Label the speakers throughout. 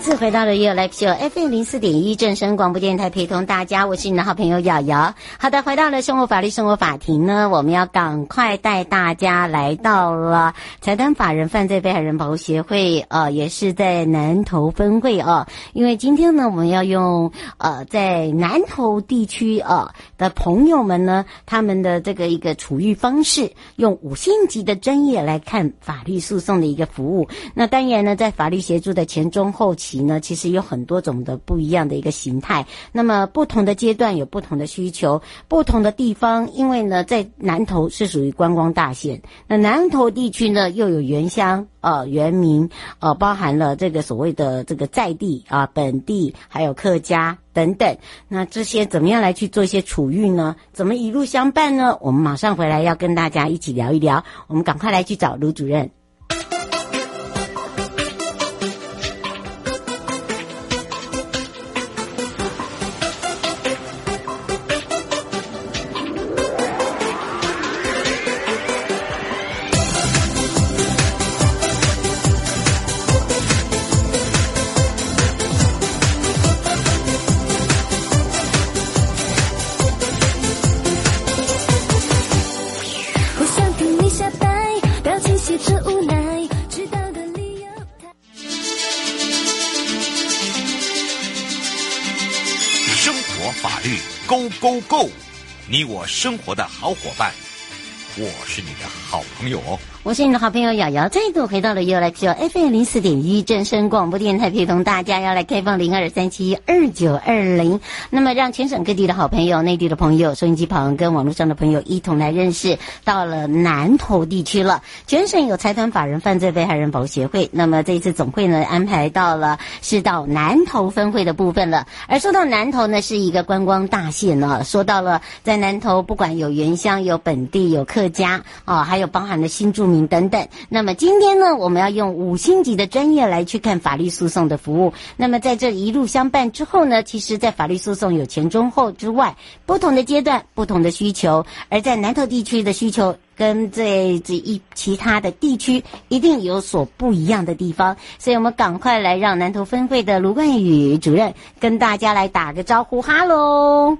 Speaker 1: 次回到了 You Life 秀 FM 零四点一正声广播电台，陪同大家，我是你的好朋友瑶瑶。好的，回到了生活法律生活法庭呢，我们要赶快带大家来到了财团法人犯罪被害人保护协会，呃，也是在南投分会哦。因为今天呢，我们要用呃在南投地区呃的朋友们呢，他们的这个一个处遇方式，用五星级的专业来看法律诉讼的一个服务。那当然呢，在法律协助的前中后期。呢，其实有很多种的不一样的一个形态。那么不同的阶段有不同的需求，不同的地方，因为呢，在南投是属于观光大县，那南投地区呢又有原乡呃原民呃，包含了这个所谓的这个在地啊、本地，还有客家等等。那这些怎么样来去做一些处遇呢？怎么一路相伴呢？我们马上回来要跟大家一起聊一聊。我们赶快来去找卢主任。
Speaker 2: 你我生活的好伙伴，我是你的好朋友哦。
Speaker 1: 我是你的好朋友瑶瑶，再度回到了 You Like Show FM 零四点一正声广播电台，陪同大家要来开放零二三七二九二零。那么，让全省各地的好朋友、内地的朋友、收音机旁跟网络上的朋友一同来认识到了南投地区了。全省有财团法人犯罪被害人保护协会，那么这一次总会呢安排到了是到南投分会的部分了。而说到南投呢，是一个观光大县呢。说到了在南投，不管有原乡、有本地、有客家啊，还有包含了新住民。等等，那么今天呢，我们要用五星级的专业来去看法律诉讼的服务。那么在这一路相伴之后呢，其实，在法律诉讼有前中后之外，不同的阶段、不同的需求。而在南投地区的需求跟这这一其他的地区一定有所不一样的地方，所以我们赶快来让南投分会的卢冠宇主任跟大家来打个招呼，哈喽。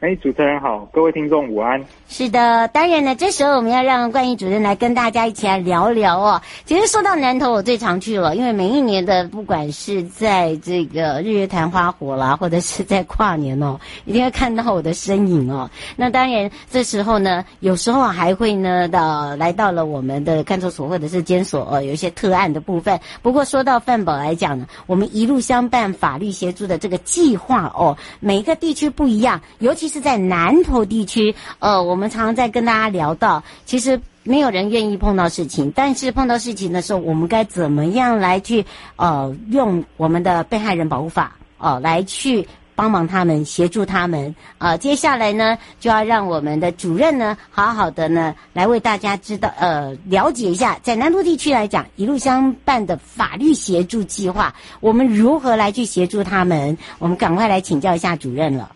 Speaker 3: 哎，主持人好，各位听众午安。
Speaker 1: 是的，当然呢，这时候我们要让冠宇主任来跟大家一起来聊聊哦。其实说到南投，我最常去了，因为每一年的不管是在这个日月潭花火啦，或者是在跨年哦，一定会看到我的身影哦。那当然，这时候呢，有时候还会呢到来到了我们的看守所或者是监所哦，有一些特案的部分。不过说到范保来讲呢，我们一路相伴法律协助的这个计划哦，每一个地区不一样，尤其。其实，在南投地区，呃，我们常常在跟大家聊到，其实没有人愿意碰到事情，但是碰到事情的时候，我们该怎么样来去，呃，用我们的被害人保护法，哦、来去帮忙他们，协助他们。呃，接下来呢，就要让我们的主任呢，好好的呢，来为大家知道，呃，了解一下，在南投地区来讲，一路相伴的法律协助计划，我们如何来去协助他们？我们赶快来请教一下主任了。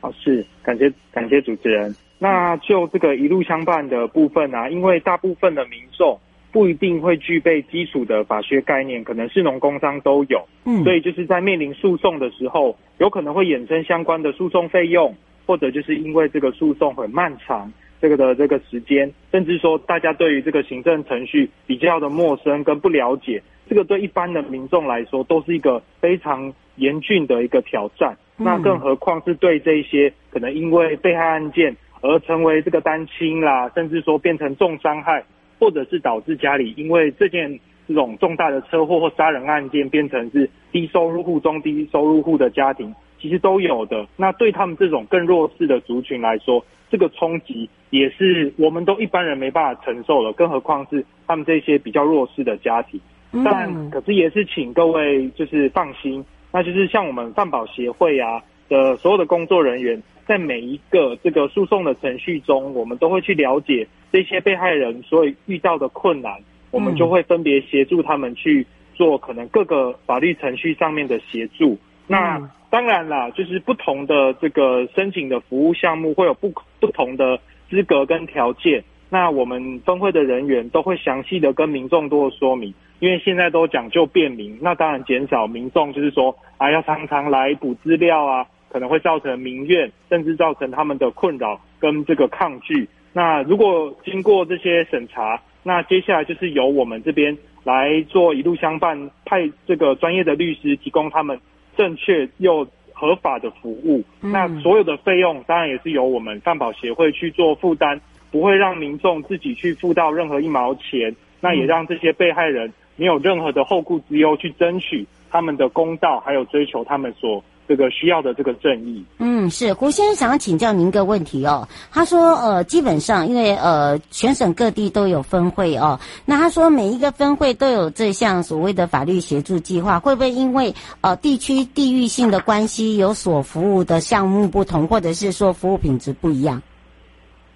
Speaker 3: 好，是感谢感谢主持人。那就这个一路相伴的部分啊，因为大部分的民众不一定会具备基础的法学概念，可能是农工商都有，嗯，所以就是在面临诉讼的时候，有可能会衍生相关的诉讼费用，或者就是因为这个诉讼很漫长，这个的这个时间，甚至说大家对于这个行政程序比较的陌生跟不了解，这个对一般的民众来说都是一个非常严峻的一个挑战。那更何况是对这些可能因为被害案件而成为这个单亲啦，甚至说变成重伤害，或者是导致家里因为这件这种重大的车祸或杀人案件变成是低收入户中低收入户的家庭，其实都有的。那对他们这种更弱势的族群来说，这个冲击也是我们都一般人没办法承受了，更何况是他们这些比较弱势的家庭。但可是也是请各位就是放心。那就是像我们饭保协会啊的所有的工作人员，在每一个这个诉讼的程序中，我们都会去了解这些被害人所遇到的困难，我们就会分别协助他们去做可能各个法律程序上面的协助。那当然啦，就是不同的这个申请的服务项目会有不不同的资格跟条件。那我们分会的人员都会详细的跟民众多说明，因为现在都讲究便民，那当然减少民众就是说啊要常常来补资料啊，可能会造成民怨，甚至造成他们的困扰跟这个抗拒。那如果经过这些审查，那接下来就是由我们这边来做一路相伴，派这个专业的律师提供他们正确又合法的服务。那所有的费用当然也是由我们犯保协会去做负担。不会让民众自己去付到任何一毛钱，那也让这些被害人没有任何的后顾之忧去争取他们的公道，还有追求他们所这个需要的这个正义。
Speaker 1: 嗯，是胡先生想要请教您一个问题哦。他说，呃，基本上因为呃全省各地都有分会哦，那他说每一个分会都有这项所谓的法律协助计划，会不会因为呃地区地域性的关系有所服务的项目不同，或者是说服务品质不一样？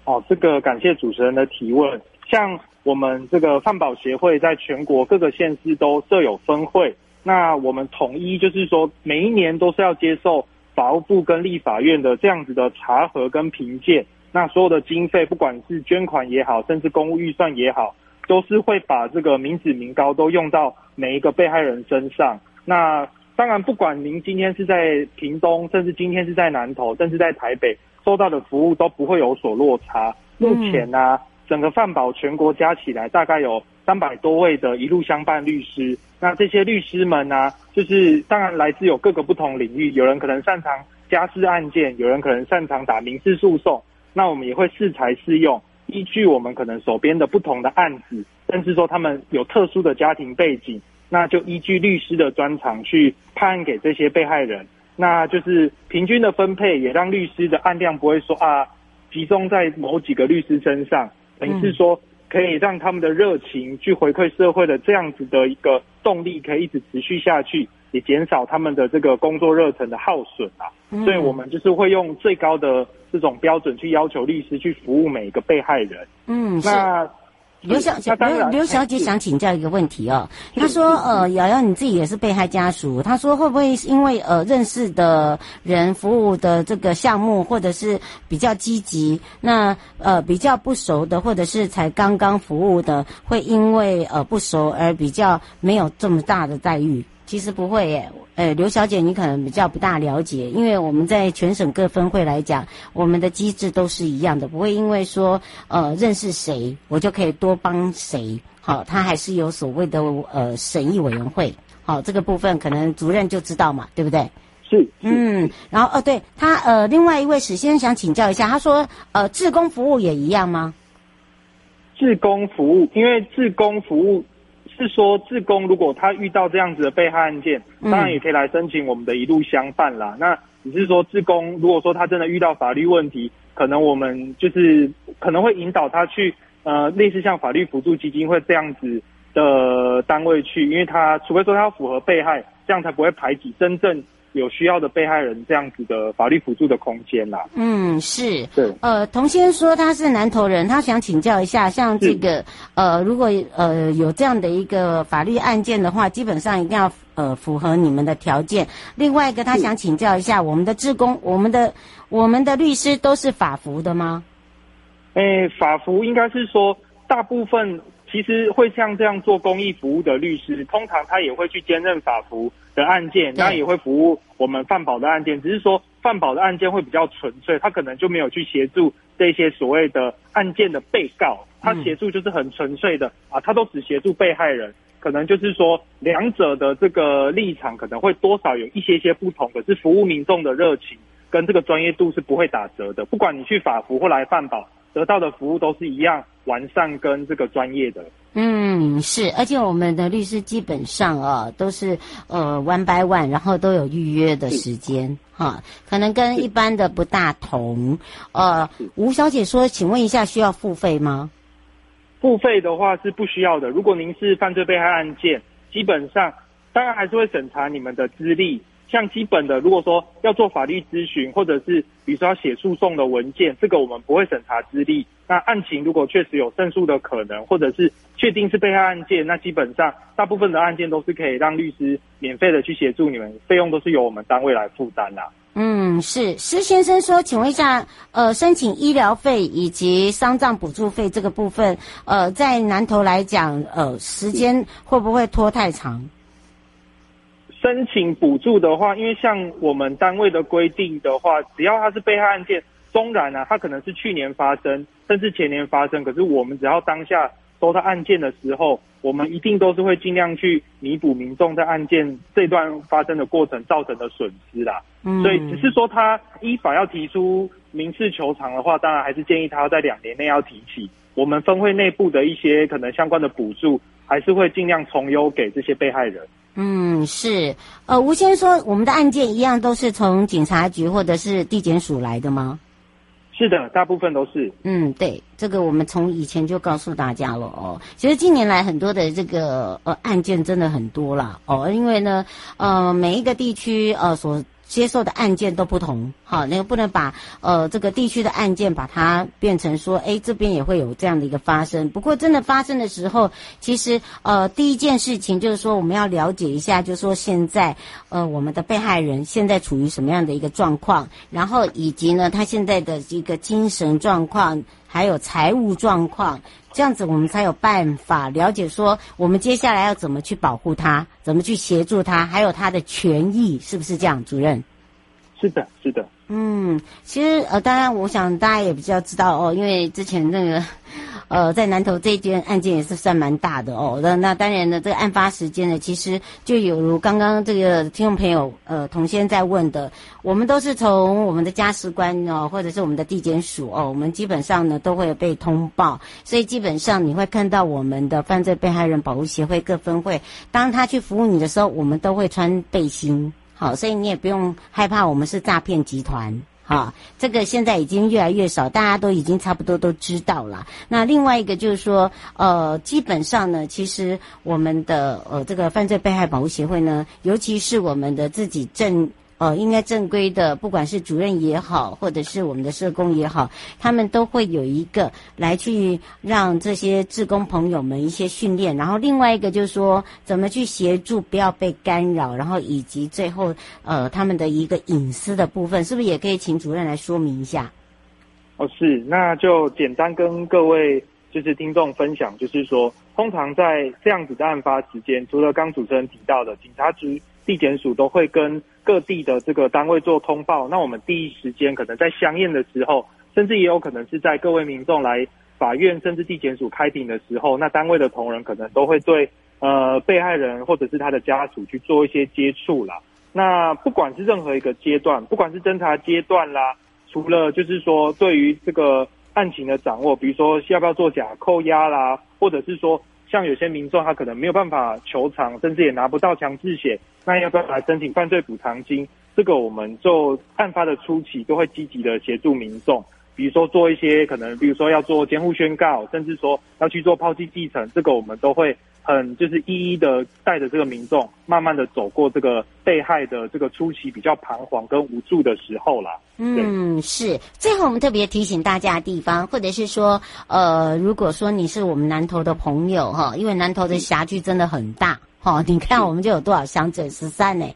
Speaker 3: 哦，这个感谢主持人的提问。像我们这个犯保协会在全国各个县市都设有分会，那我们统一就是说，每一年都是要接受法务部跟立法院的这样子的查核跟评鉴。那所有的经费，不管是捐款也好，甚至公务预算也好，都是会把这个民脂民膏都用到每一个被害人身上。那当然，不管您今天是在屏东，甚至今天是在南投，甚至在台北。收到的服务都不会有所落差。目前呢、啊，整个饭保全国加起来大概有三百多位的一路相伴律师。那这些律师们呢、啊，就是当然来自有各个不同领域，有人可能擅长家事案件，有人可能擅长打民事诉讼。那我们也会适才适用，依据我们可能手边的不同的案子，甚至说他们有特殊的家庭背景，那就依据律师的专长去判案给这些被害人。那就是平均的分配，也让律师的案量不会说啊，集中在某几个律师身上，等于是说可以让他们的热情去回馈社会的这样子的一个动力，可以一直持续下去，也减少他们的这个工作热忱的耗损啊。所以我们就是会用最高的这种标准去要求律师去服务每一个被害人。嗯，那。
Speaker 1: 刘小姐，刘刘小姐想请教一个问题哦。她说，呃，瑶瑶你自己也是被害家属，她说会不会因为呃认识的人服务的这个项目或者是比较积极，那呃比较不熟的或者是才刚刚服务的，会因为呃不熟而比较没有这么大的待遇？其实不会耶，呃，刘小姐，你可能比较不大了解，因为我们在全省各分会来讲，我们的机制都是一样的，不会因为说呃认识谁，我就可以多帮谁。好，他还是有所谓的呃审议委员会。好，这个部分可能主任就知道嘛，对不对？
Speaker 3: 是。是
Speaker 1: 嗯，然后呃，对他呃，另外一位史先生想请教一下，他说呃，志工服务也一样吗？
Speaker 3: 志工服务，因为志工服务。是说，自工如果他遇到这样子的被害案件，当然也可以来申请我们的一路相伴啦。嗯、那只是说，自工如果说他真的遇到法律问题，可能我们就是可能会引导他去呃类似像法律辅助基金会这样子的单位去，因为他除非说他要符合被害，这样才不会排挤真正。有需要的被害人这样子的法律辅助的空间啦。嗯，
Speaker 1: 是。
Speaker 3: 对。
Speaker 1: 呃，童先说他是南投人，他想请教一下，像这个呃，如果呃有这样的一个法律案件的话，基本上一定要呃符合你们的条件。另外一个，他想请教一下，我们的职工，我们的我们的律师都是法服的吗？
Speaker 3: 诶，法服应该是说大部分。其实会像这样做公益服务的律师，通常他也会去兼任法服的案件，当然也会服务我们犯保的案件。只是说犯保的案件会比较纯粹，他可能就没有去协助这些所谓的案件的被告，他协助就是很纯粹的啊，他都只协助被害人。可能就是说两者的这个立场可能会多少有一些些不同，可是服务民众的热情跟这个专业度是不会打折的。不管你去法服或来饭保，得到的服务都是一样。完善跟这个专业的，
Speaker 1: 嗯，是，而且我们的律师基本上啊都是呃 one by one，然后都有预约的时间哈，可能跟一般的不大同。呃，吴小姐说，请问一下，需要付费吗？
Speaker 3: 付费的话是不需要的。如果您是犯罪被害案件，基本上当然还是会审查你们的资历，像基本的，如果说要做法律咨询，或者是比如说要写诉讼的文件，这个我们不会审查资历。那案情如果确实有胜诉的可能，或者是确定是被害案件，那基本上大部分的案件都是可以让律师免费的去协助你们，费用都是由我们单位来负担的。
Speaker 1: 嗯，是施先生说，请问一下，呃，申请医疗费以及丧葬补助费这个部分，呃，在南投来讲，呃，时间会不会拖太长？
Speaker 3: 申请补助的话，因为像我们单位的规定的话，只要他是被害案件，纵然啊，它可能是去年发生，甚至前年发生，可是我们只要当下收到案件的时候，我们一定都是会尽量去弥补民众在案件这段发生的过程造成的损失啦。嗯，所以只是说他依法要提出民事求偿的话，当然还是建议他要在两年内要提起。我们分会内部的一些可能相关的补助，还是会尽量从优给这些被害人。
Speaker 1: 嗯，是，呃，吴先生说，我们的案件一样都是从警察局或者是地检署来的吗？
Speaker 3: 是的，大部分都是。
Speaker 1: 嗯，对，这个我们从以前就告诉大家了哦。其实近年来很多的这个呃案件真的很多了哦，因为呢，呃，每一个地区呃所。接受的案件都不同，好，那个不能把呃这个地区的案件把它变成说，哎，这边也会有这样的一个发生。不过真的发生的时候，其实呃第一件事情就是说我们要了解一下，就是说现在呃我们的被害人现在处于什么样的一个状况，然后以及呢他现在的一个精神状况，还有财务状况。这样子我们才有办法了解说，我们接下来要怎么去保护他，怎么去协助他，还有他的权益，是不是这样，主任？
Speaker 3: 是的，是的。
Speaker 1: 嗯，其实呃，当然，我想大家也比较知道哦，因为之前那个。呃，在南投这一件案件也是算蛮大的哦。那那当然呢，这个案发时间呢，其实就有如刚刚这个听众朋友呃童先在问的，我们都是从我们的家事官哦，或者是我们的地检署哦，我们基本上呢都会被通报，所以基本上你会看到我们的犯罪被害人保护协会各分会，当他去服务你的时候，我们都会穿背心，好，所以你也不用害怕我们是诈骗集团。好，这个现在已经越来越少，大家都已经差不多都知道了。那另外一个就是说，呃，基本上呢，其实我们的呃这个犯罪被害保护协会呢，尤其是我们的自己正。呃，应该正规的，不管是主任也好，或者是我们的社工也好，他们都会有一个来去让这些志工朋友们一些训练。然后另外一个就是说，怎么去协助不要被干扰，然后以及最后呃他们的一个隐私的部分，是不是也可以请主任来说明一下？
Speaker 3: 哦，是，那就简单跟各位就是听众分享，就是说，通常在这样子的案发时间，除了刚主持人提到的警察局、地检署都会跟。各地的这个单位做通报，那我们第一时间可能在相验的时候，甚至也有可能是在各位民众来法院甚至地检署开庭的时候，那单位的同仁可能都会对呃被害人或者是他的家属去做一些接触啦。那不管是任何一个阶段，不管是侦查阶段啦，除了就是说对于这个案情的掌握，比如说要不要做假扣押啦，或者是说。像有些民众他可能没有办法求偿，甚至也拿不到强制险，那要不要来申请犯罪补偿金？这个我们就案发的初期都会积极的协助民众，比如说做一些可能，比如说要做监护宣告，甚至说要去做抛弃继承，这个我们都会。很就是一一的带着这个民众，慢慢的走过这个被害的这个初期比较彷徨跟无助的时候啦。
Speaker 1: 嗯，是。最后我们特别提醒大家的地方，或者是说，呃，如果说你是我们南投的朋友哈，因为南投的辖区真的很大哈，你看我们就有多少乡镇十三呢？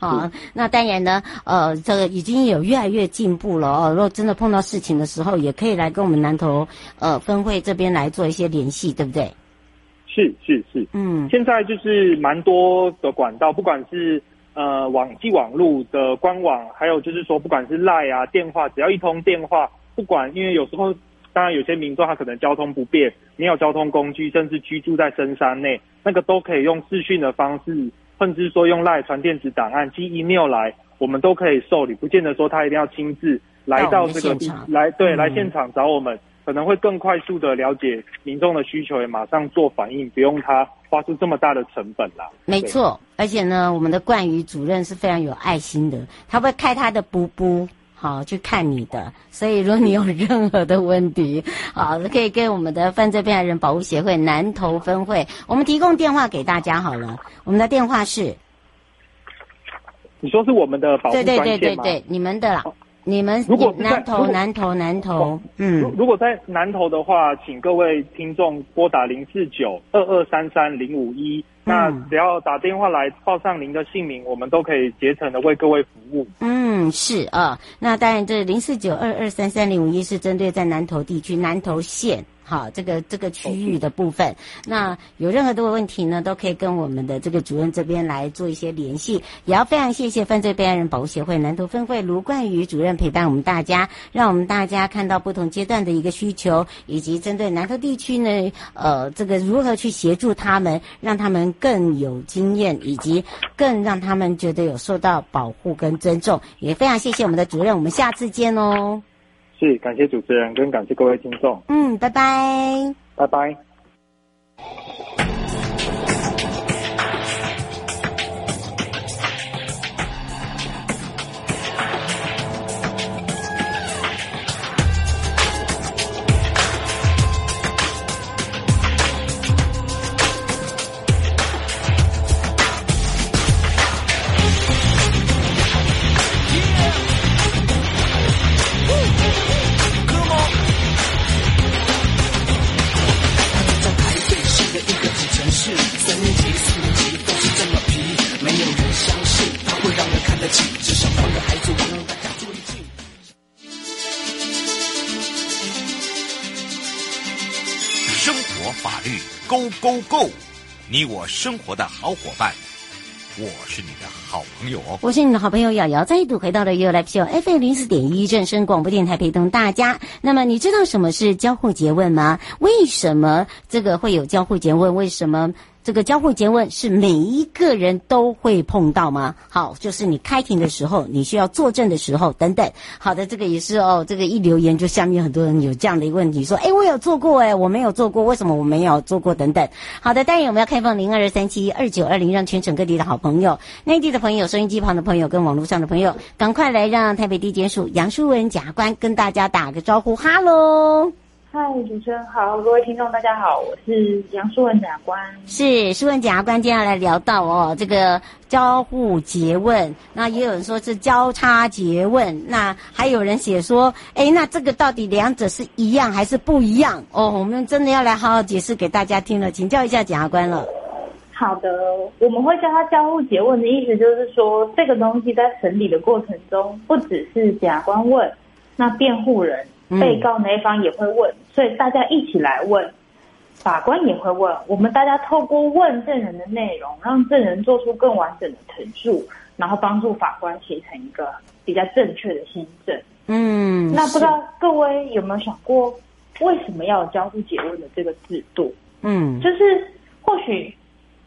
Speaker 1: 啊，那当然呢，呃，这个已经有越来越进步了哦。如果真的碰到事情的时候，也可以来跟我们南投呃分会这边来做一些联系，对不对？
Speaker 3: 是是是，嗯，现在就是蛮多的管道，不管是呃网际网络的官网，还有就是说不管是 LINE 啊电话，只要一通电话，不管因为有时候当然有些民众他可能交通不便，没有交通工具，甚至居住在深山内，那个都可以用视讯的方式，甚至说用 LINE 传电子档案寄 email 来，我们都可以受理，不见得说他一定要亲自来到这个地来对、嗯、来现场找我们。可能会更快速的了解民众的需求，也马上做反应，不用他花出这么大的成本啦。
Speaker 1: 没错，而且呢，我们的冠宇主任是非常有爱心的，他会开他的布布，好去看你的。所以，如果你有任何的问题，好，可以跟我们的犯罪被害人保护协会南投分会，我们提供电话给大家好了。我们的电话是
Speaker 3: 你说是我们的保护？
Speaker 1: 对对对对对，你们的啦。你们
Speaker 3: 如果
Speaker 1: 南投南投南投，嗯，
Speaker 3: 如果在南投的话，请各位听众拨打零四九二二三三零五一，那只要打电话来报上您的姓名，我们都可以竭诚的为各位服务。
Speaker 1: 嗯，是啊，那当然这零四九二二三三零五一是针对在南投地区南投县。好，这个这个区域的部分，那有任何的问题呢，都可以跟我们的这个主任这边来做一些联系。也要非常谢谢犯罪被害人保护协会南投分会卢冠宇主任陪伴我们大家，让我们大家看到不同阶段的一个需求，以及针对南投地区呢，呃，这个如何去协助他们，让他们更有经验，以及更让他们觉得有受到保护跟尊重。也非常谢谢我们的主任，我们下次见哦。
Speaker 3: 是，感谢主持人，跟感谢各位听众。
Speaker 1: 嗯，拜拜。
Speaker 3: 拜拜。
Speaker 2: Go 你我生活的好伙伴，我是你的好朋友哦。
Speaker 1: 我是你的好朋友瑶瑶，再度回到了 You Live Show FM 零四点一正声广播电台，陪同大家。那么你知道什么是交互诘问吗？为什么这个会有交互诘问？为什么？这个交互詰问是每一个人都会碰到吗？好，就是你开庭的时候，你需要作证的时候等等。好的，这个也是哦。这个一留言就下面很多人有这样的一个问题，说：哎，我有做过，哎，我没有做过，为什么我没有做过？等等。好的，当然我们要开放零二三七二九二零，让全省各地的好朋友、内地的朋友、收音机旁的朋友跟网络上的朋友，赶快来让台北地检署杨淑文检察官跟大家打个招呼，哈喽。
Speaker 4: 嗨，主持人好，各位听众大家好，我是杨淑文检察官。
Speaker 1: 是淑文检察官，接下来聊到哦，这个交互诘问，那也有人说是交叉诘问，那还有人写说，哎，那这个到底两者是一样还是不一样？哦，我们真的要来好好解释给大家听了，请教一下检察官了。
Speaker 4: 好的，我们会叫他交互诘问的意思就是说，这个东西在审理的过程中，不只是检察官问，那辩护人。被告那一方也会问，所以大家一起来问，法官也会问。我们大家透过问证人的内容，让证人做出更完整的陈述，然后帮助法官形成一个比较正确的新证。嗯，那不知道各位有没有想过，为什么要有交互诘问的这个制度？嗯，就是或许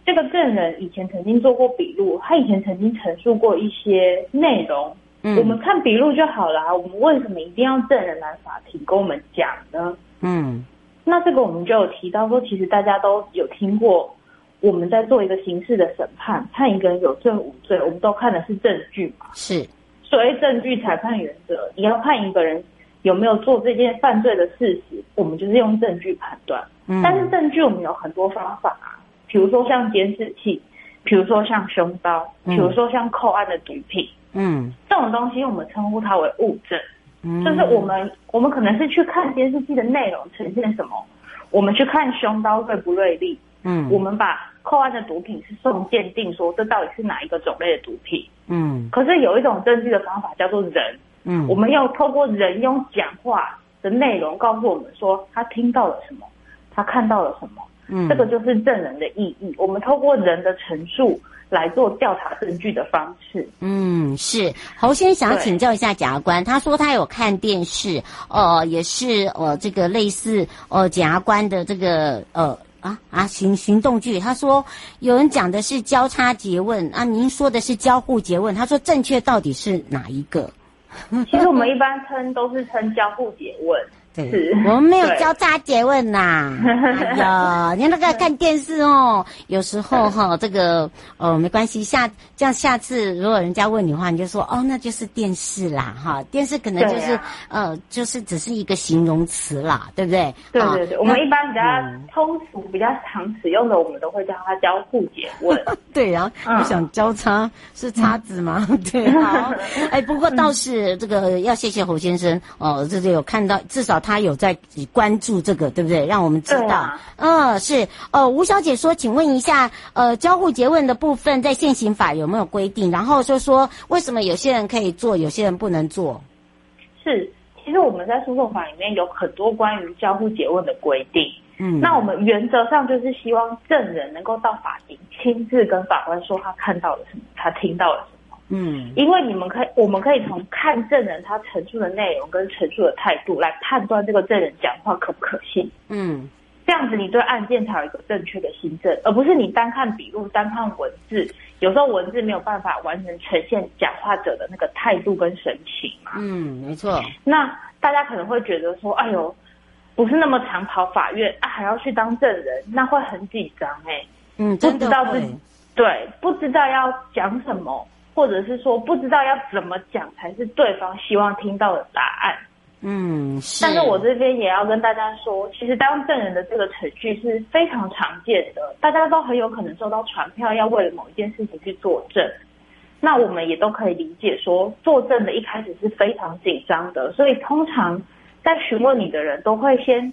Speaker 4: 这个证人以前曾经做过笔录，他以前曾经陈述过一些内容。嗯、我们看笔录就好了，我们为什么一定要证人来法庭跟我们讲呢？嗯，那这个我们就有提到说，其实大家都有听过，我们在做一个刑事的审判，判一个人有罪无罪，我们都看的是证据嘛。是，所谓证据裁判原则，你要判一个人有没有做这件犯罪的事实，我们就是用证据判断。嗯，但是证据我们有很多方法啊，比如说像监视器，比如说像凶刀，比如说像扣案的毒品。嗯，这种东西我们称呼它为物证，嗯，就是我们我们可能是去看监视器的内容呈现什么，我们去看凶刀锐不锐利，嗯，我们把扣案的毒品是送鉴定，说这到底是哪一个种类的毒品，嗯，可是有一种证据的方法叫做人，嗯，我们要透过人用讲话的内容告诉我们说他听到了什么，他看到了什么，嗯，这个就是证人的意义，我们透过人的陈述。来做调查证据的方式。嗯，
Speaker 1: 是。侯先想请教一下检察官，他说他有看电视，呃，也是呃这个类似呃检察官的这个呃啊啊行行动剧。他说有人讲的是交叉诘问啊，您说的是交互诘问。他说正确到底是哪一个？
Speaker 4: 其实我们一般称都是称交互诘问。
Speaker 1: 对，我们没有交叉结问呐。哎呀，你那个看电视哦，有时候哈，这个哦没关系，下这样下次如果人家问你的话，你就说哦，那就是电视啦，哈，电视可能就是、啊、呃，就是只是一个形容词啦，对不对？
Speaker 4: 对对对，我们一般比较通俗、比较常使用的，我们都会叫它交互结问。对，
Speaker 1: 然后我想交叉是叉子吗？嗯、对，好，哎，不过倒是这个要谢谢侯先生哦，这里有看到至少。他有在关注这个，对不对？让我们知道。嗯、是。呃，吴小姐说，请问一下，呃，交互诘问的部分在现行法有没有规定？然后就说，为什么有些人可以做，有些人不能做？
Speaker 4: 是，其实我们在诉讼法里面有很多关于交互诘问的规定。嗯，那我们原则上就是希望证人能够到法庭亲自跟法官说他看到了什么，他听到了什么。嗯，因为你们可以，我们可以从看证人他陈述的内容跟陈述的态度来判断这个证人讲话可不可信。嗯，这样子你对案件才有一个正确的新证，而不是你单看笔录、单看文字，有时候文字没有办法完全呈现讲话者的那个态度跟神情嘛。嗯，没错。那大家可能会觉得说，哎呦，不是那么常跑法院啊，还要去当证人，那会很紧张哎。嗯，不知道自己，对，不知道要讲什么。或者是说不知道要怎么讲才是对方希望听到的答案，嗯，是。但是我这边也要跟大家说，其实当证人的这个程序是非常常见的，大家都很有可能收到传票，要为了某一件事情去作证。那我们也都可以理解说，作证的一开始是非常紧张的，所以通常在询问你的人都会先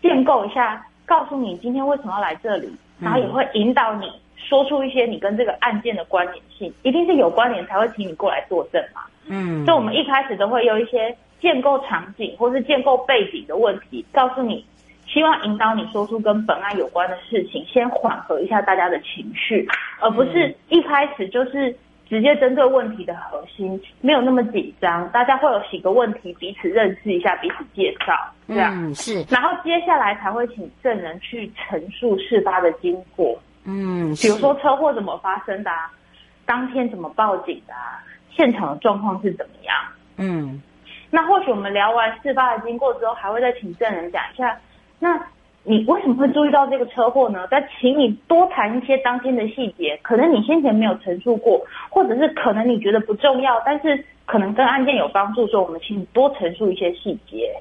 Speaker 4: 建构一下，告诉你今天为什么要来这里，然后也会引导你。说出一些你跟这个案件的关联性，一定是有关联才会请你过来作证嘛。嗯，所以我们一开始都会有一些建构场景或是建构背景的问题，告诉你，希望引导你说出跟本案有关的事情，先缓和一下大家的情绪，而不是一开始就是直接针对问题的核心，没有那么紧张，大家会有几个问题彼此认识一下，彼此介绍，这样，嗯，是，然后接下来才会请证人去陈述事发的经过。嗯，比如说车祸怎么发生的啊？当天怎么报警的啊？现场的状况是怎么样？嗯，那或许我们聊完事发的经过之后，还会再请证人讲一下，那你为什么会注意到这个车祸呢？再请你多谈一些当天的细节，可能你先前没有陈述过，或者是可能你觉得不重要，但是可能跟案件有帮助，所以我们请你多陈述一些细节。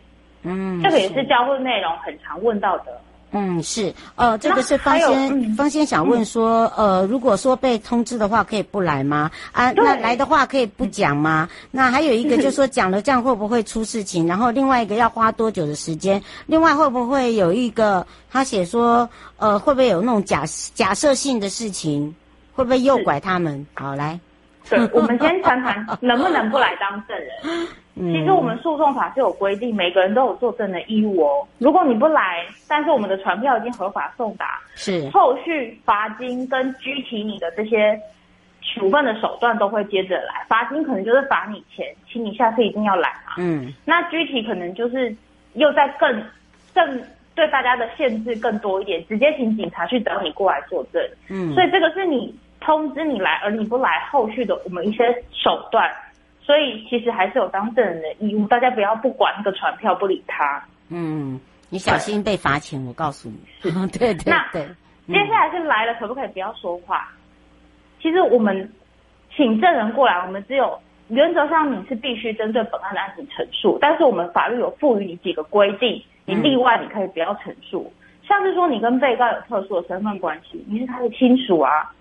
Speaker 4: 嗯，这个也是交互内容很常问到的。
Speaker 1: 嗯，是，呃，这个是方先，嗯、方先想问说，嗯、呃，如果说被通知的话，可以不来吗？啊，那来的话可以不讲吗？那还有一个就是说，讲了这样会不会出事情？然后另外一个要花多久的时间？另外会不会有一个他写说，呃，会不会有那种假假设性的事情？会不会诱拐他们？好，来，
Speaker 4: 对，我们先谈谈能不能不来当证人。其实我们诉讼法是有规定，每个人都有作证的义务哦。如果你不来，但是我们的传票已经合法送达，是后续罚金跟拘提你的这些处分的手段都会接着来。罚金可能就是罚你钱，请你下次一定要来嘛。嗯，那拘提可能就是又在更更对大家的限制更多一点，直接请警察去找你过来作证。嗯，所以这个是你通知你来，而你不来，后续的我们一些手段。所以其实还是有当证人的义务，大家不要不管那个传票，不理他。嗯，你小心被罚钱，我告诉你。是，对对对。那对，接下来是来了，可不可以不要说话？其实我们请证人过来，我们只有原则上你是必须针对本案的案情陈述，但是我们法律有赋予你几个规定，你例外你可以不要陈述，嗯、像是说你跟被告有特殊的身份关系，你是他的亲属啊。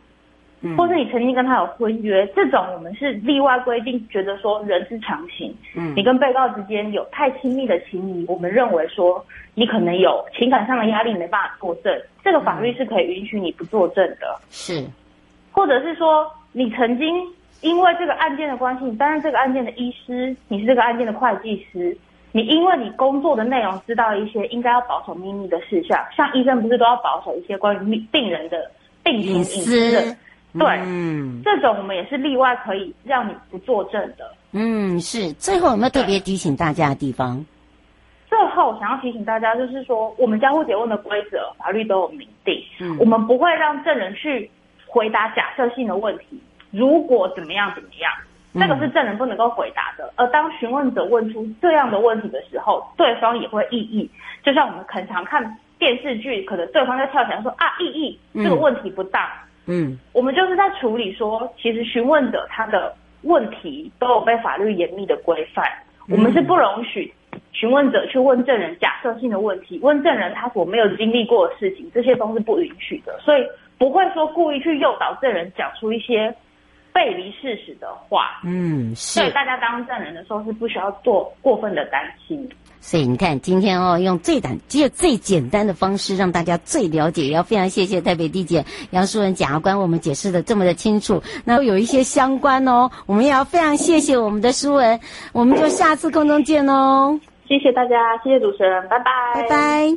Speaker 4: 或是你曾经跟他有婚约，这种我们是例外规定，觉得说人之常情。嗯，你跟被告之间有太亲密的情谊，我们认为说你可能有情感上的压力，没办法作证，这个法律是可以允许你不作证的。是，或者是说你曾经因为这个案件的关系，你担任这个案件的医师，你是这个案件的会计师，你因为你工作的内容知道一些应该要保守秘密的事项，像医生不是都要保守一些关于病人的病情隐私的？对，嗯，这种我们也是例外，可以让你不作证的。
Speaker 1: 嗯，是。最后有没有特别提醒大家的地方？
Speaker 4: 最后想要提醒大家，就是说，我们交互结问的规则，法律都有明定。嗯，我们不会让证人去回答假设性的问题。如果怎么样怎么样，这个是证人不能够回答的。而当询问者问出这样的问题的时候，对方也会异议。就像我们很常看电视剧，可能对方在跳起来说啊，异议，这个问题不大。
Speaker 1: 嗯，
Speaker 4: 我们就是在处理说，其实询问者他的问题都有被法律严密的规范，我们是不容许询问者去问证人假设性的问题，问证人他所没有经历过的事情，这些都是不允许的。所以不会说故意去诱导证人讲出一些。背离事实的话，
Speaker 1: 嗯，是。
Speaker 4: 所以大家当证人的时候是不需要做过分的担心。
Speaker 1: 所以你看，今天哦，用最短、只有最简单的方式，让大家最了解。也要非常谢谢台北地检杨淑文检察官，我们解释的这么的清楚。那有一些相关哦，我们也要非常谢谢我们的淑文。我们就下次空中见哦。
Speaker 4: 谢谢大家，谢谢主持人，拜拜，
Speaker 1: 拜拜。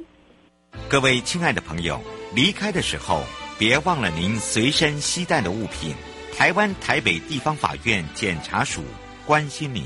Speaker 2: 各位亲爱的朋友，离开的时候别忘了您随身携带的物品。台湾台北地方法院检察署关心您。